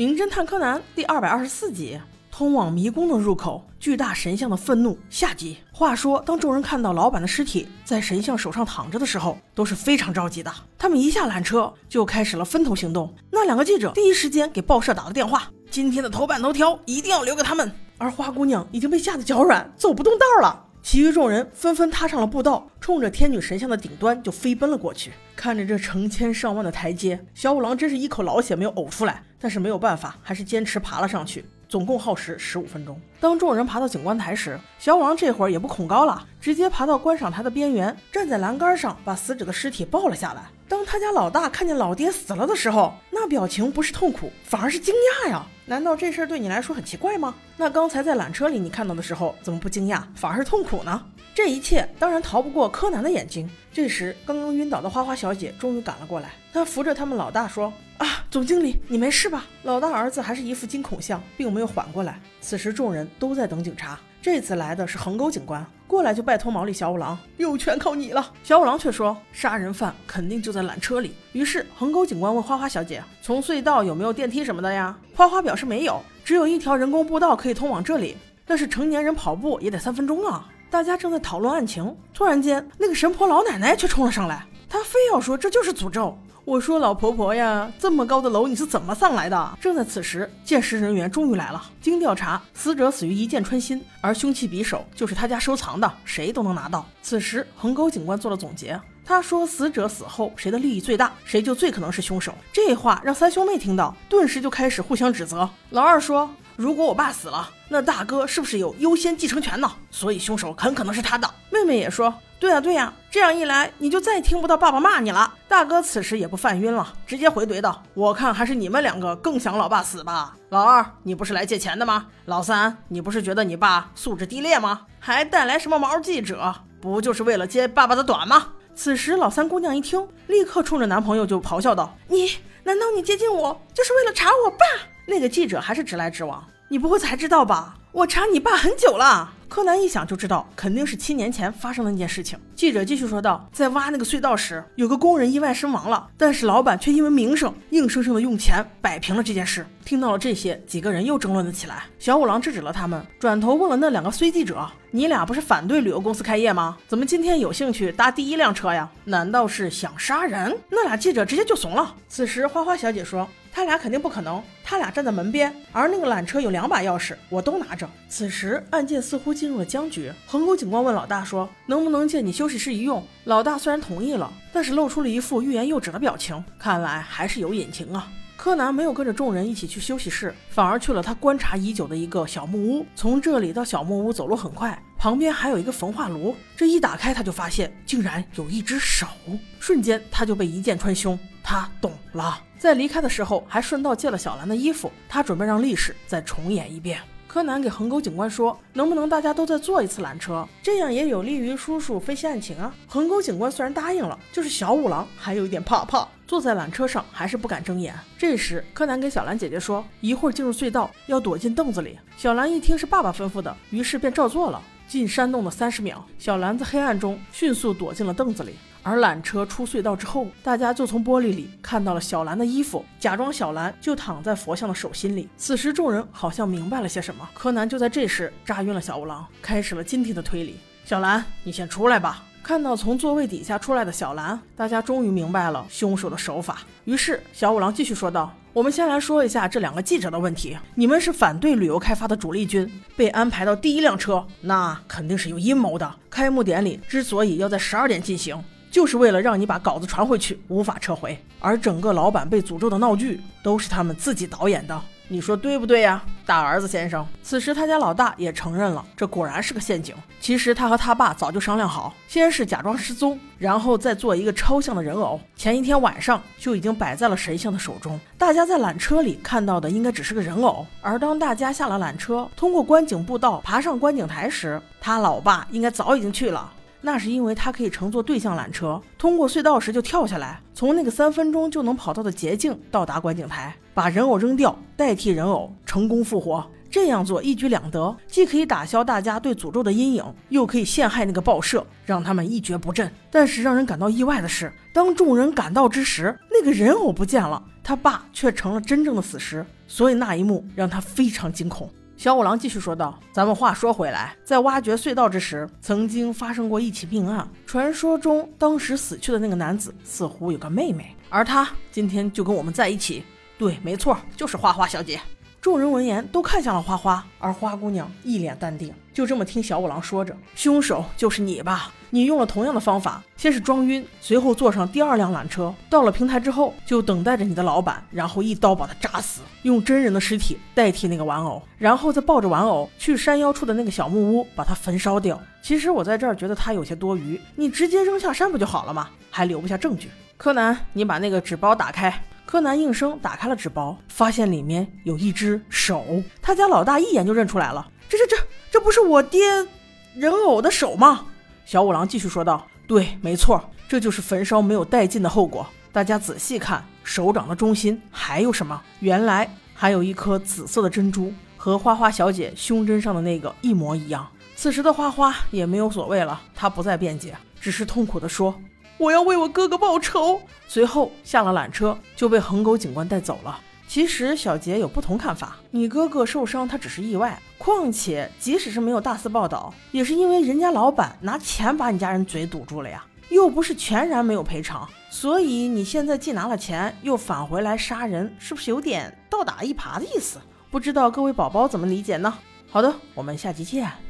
名侦探柯南》第二百二十四集：通往迷宫的入口，巨大神像的愤怒下集。话说，当众人看到老板的尸体在神像手上躺着的时候，都是非常着急的。他们一下缆车就开始了分头行动。那两个记者第一时间给报社打了电话，今天的头版头条一定要留给他们。而花姑娘已经被吓得脚软，走不动道了。其余众人纷纷踏上了步道，冲着天女神像的顶端就飞奔了过去。看着这成千上万的台阶，小五郎真是一口老血没有呕出来，但是没有办法，还是坚持爬了上去。总共耗时十五分钟。当众人爬到景观台时，小五郎这会儿也不恐高了，直接爬到观赏台的边缘，站在栏杆上，把死者的尸体抱了下来。当他家老大看见老爹死了的时候，那表情不是痛苦，反而是惊讶呀！难道这事儿对你来说很奇怪吗？那刚才在缆车里你看到的时候，怎么不惊讶，反而是痛苦呢？这一切当然逃不过柯南的眼睛。这时，刚刚晕倒的花花小姐终于赶了过来，她扶着他们老大说：“啊，总经理，你没事吧？”老大儿子还是一副惊恐相，并没有缓过来。此时，众人都在等警察。这次来的是横沟警官，过来就拜托毛利小五郎，又全靠你了。小五郎却说，杀人犯肯定就在缆车里。于是横沟警官问花花小姐，从隧道有没有电梯什么的呀？花花表示没有，只有一条人工步道可以通往这里，但是成年人跑步也得三分钟啊。大家正在讨论案情，突然间，那个神婆老奶奶却冲了上来，她非要说这就是诅咒。我说老婆婆呀，这么高的楼你是怎么上来的？正在此时，鉴识人员终于来了。经调查，死者死于一箭穿心，而凶器匕首就是他家收藏的，谁都能拿到。此时，横沟警官做了总结，他说：“死者死后，谁的利益最大，谁就最可能是凶手。”这话让三兄妹听到，顿时就开始互相指责。老二说：“如果我爸死了，那大哥是不是有优先继承权呢？所以凶手很可能是他的。”妹妹也说。对呀对呀，这样一来你就再听不到爸爸骂你了。大哥此时也不犯晕了，直接回怼道：“我看还是你们两个更想老爸死吧。”老二，你不是来借钱的吗？老三，你不是觉得你爸素质低劣吗？还带来什么毛记者？不就是为了揭爸爸的短吗？此时老三姑娘一听，立刻冲着男朋友就咆哮道：“你难道你接近我就是为了查我爸？”那个记者还是直来直往：“你不会才知道吧？我查你爸很久了。”柯南一想就知道，肯定是七年前发生的那件事情。记者继续说道：“在挖那个隧道时，有个工人意外身亡了，但是老板却因为名声，硬生生的用钱摆平了这件事。”听到了这些，几个人又争论了起来。小五郎制止了他们，转头问了那两个虽记者：“你俩不是反对旅游公司开业吗？怎么今天有兴趣搭第一辆车呀？难道是想杀人？”那俩记者直接就怂了。此时，花花小姐说。他俩肯定不可能，他俩站在门边，而那个缆车有两把钥匙，我都拿着。此时案件似乎进入了僵局。横沟警官问老大说：“能不能借你休息室一用？”老大虽然同意了，但是露出了一副欲言又止的表情，看来还是有隐情啊。柯南没有跟着众人一起去休息室，反而去了他观察已久的一个小木屋。从这里到小木屋走路很快，旁边还有一个焚化炉。这一打开，他就发现竟然有一只手，瞬间他就被一箭穿胸。他懂了，在离开的时候还顺道借了小兰的衣服，他准备让历史再重演一遍。柯南给横沟警官说：“能不能大家都再坐一次缆车，这样也有利于叔叔分析案情啊？”横沟警官虽然答应了，就是小五郎还有一点怕怕，坐在缆车上还是不敢睁眼。这时，柯南给小兰姐姐说：“一会儿进入隧道，要躲进凳子里。”小兰一听是爸爸吩咐的，于是便照做了。进山洞的三十秒，小兰在黑暗中迅速躲进了凳子里。而缆车出隧道之后，大家就从玻璃里看到了小兰的衣服，假装小兰就躺在佛像的手心里。此时众人好像明白了些什么，柯南就在这时扎晕了小五郎，开始了今天的推理。小兰，你先出来吧。看到从座位底下出来的小兰，大家终于明白了凶手的手法。于是小五郎继续说道：“我们先来说一下这两个记者的问题。你们是反对旅游开发的主力军，被安排到第一辆车，那肯定是有阴谋的。开幕典礼之所以要在十二点进行。”就是为了让你把稿子传回去，无法撤回。而整个老板被诅咒的闹剧都是他们自己导演的，你说对不对呀，大儿子先生？此时他家老大也承认了，这果然是个陷阱。其实他和他爸早就商量好，先是假装失踪，然后再做一个抽象的人偶，前一天晚上就已经摆在了神像的手中。大家在缆车里看到的应该只是个人偶，而当大家下了缆车，通过观景步道爬上观景台时，他老爸应该早已经去了。那是因为他可以乘坐对向缆车，通过隧道时就跳下来，从那个三分钟就能跑到的捷径到达观景台，把人偶扔掉，代替人偶，成功复活。这样做一举两得，既可以打消大家对诅咒的阴影，又可以陷害那个报社，让他们一蹶不振。但是让人感到意外的是，当众人赶到之时，那个人偶不见了，他爸却成了真正的死尸。所以那一幕让他非常惊恐。小五郎继续说道：“咱们话说回来，在挖掘隧道之时，曾经发生过一起命案。传说中，当时死去的那个男子似乎有个妹妹，而她今天就跟我们在一起。对，没错，就是花花小姐。”众人闻言都看向了花花，而花姑娘一脸淡定，就这么听小五郎说着：“凶手就是你吧？你用了同样的方法，先是装晕，随后坐上第二辆缆车，到了平台之后，就等待着你的老板，然后一刀把他扎死，用真人的尸体代替那个玩偶，然后再抱着玩偶去山腰处的那个小木屋把它焚烧掉。其实我在这儿觉得他有些多余，你直接扔下山不就好了吗？还留不下证据。柯南，你把那个纸包打开。”柯南应声打开了纸包，发现里面有一只手。他家老大一眼就认出来了，这、这、这，这不是我爹人偶的手吗？小五郎继续说道：“对，没错，这就是焚烧没有殆尽的后果。大家仔细看，手掌的中心还有什么？原来还有一颗紫色的珍珠，和花花小姐胸针上的那个一模一样。”此时的花花也没有所谓了，她不再辩解，只是痛苦地说。我要为我哥哥报仇。随后下了缆车，就被横狗警官带走了。其实小杰有不同看法，你哥哥受伤，他只是意外。况且即使是没有大肆报道，也是因为人家老板拿钱把你家人嘴堵住了呀，又不是全然没有赔偿。所以你现在既拿了钱，又返回来杀人，是不是有点倒打一耙的意思？不知道各位宝宝怎么理解呢？好的，我们下期见。